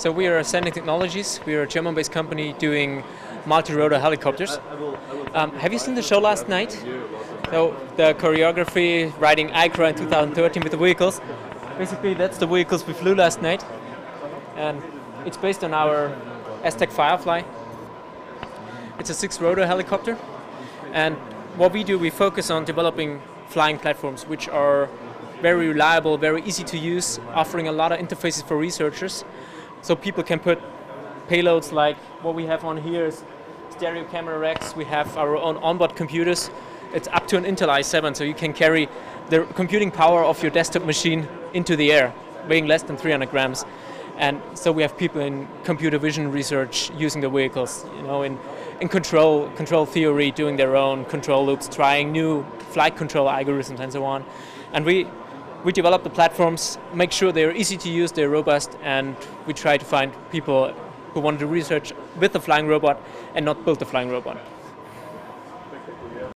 So we are Ascending Technologies. We are a German-based company doing multi-rotor helicopters. Um, have you seen the show last night? So the choreography, riding ICRA in 2013 with the vehicles. Basically, that's the vehicles we flew last night, and it's based on our AscTec Firefly. It's a six-rotor helicopter, and what we do, we focus on developing flying platforms which are very reliable, very easy to use, offering a lot of interfaces for researchers. So people can put payloads like what we have on here is stereo camera racks. We have our own onboard computers. It's up to an Intel i7, so you can carry the computing power of your desktop machine into the air, weighing less than 300 grams. And so we have people in computer vision research using the vehicles, you know, in, in control control theory, doing their own control loops, trying new flight control algorithms and so on. And we we develop the platforms, make sure they're easy to use, they're robust, and we try to find people who want to research with the flying robot and not build the flying robot.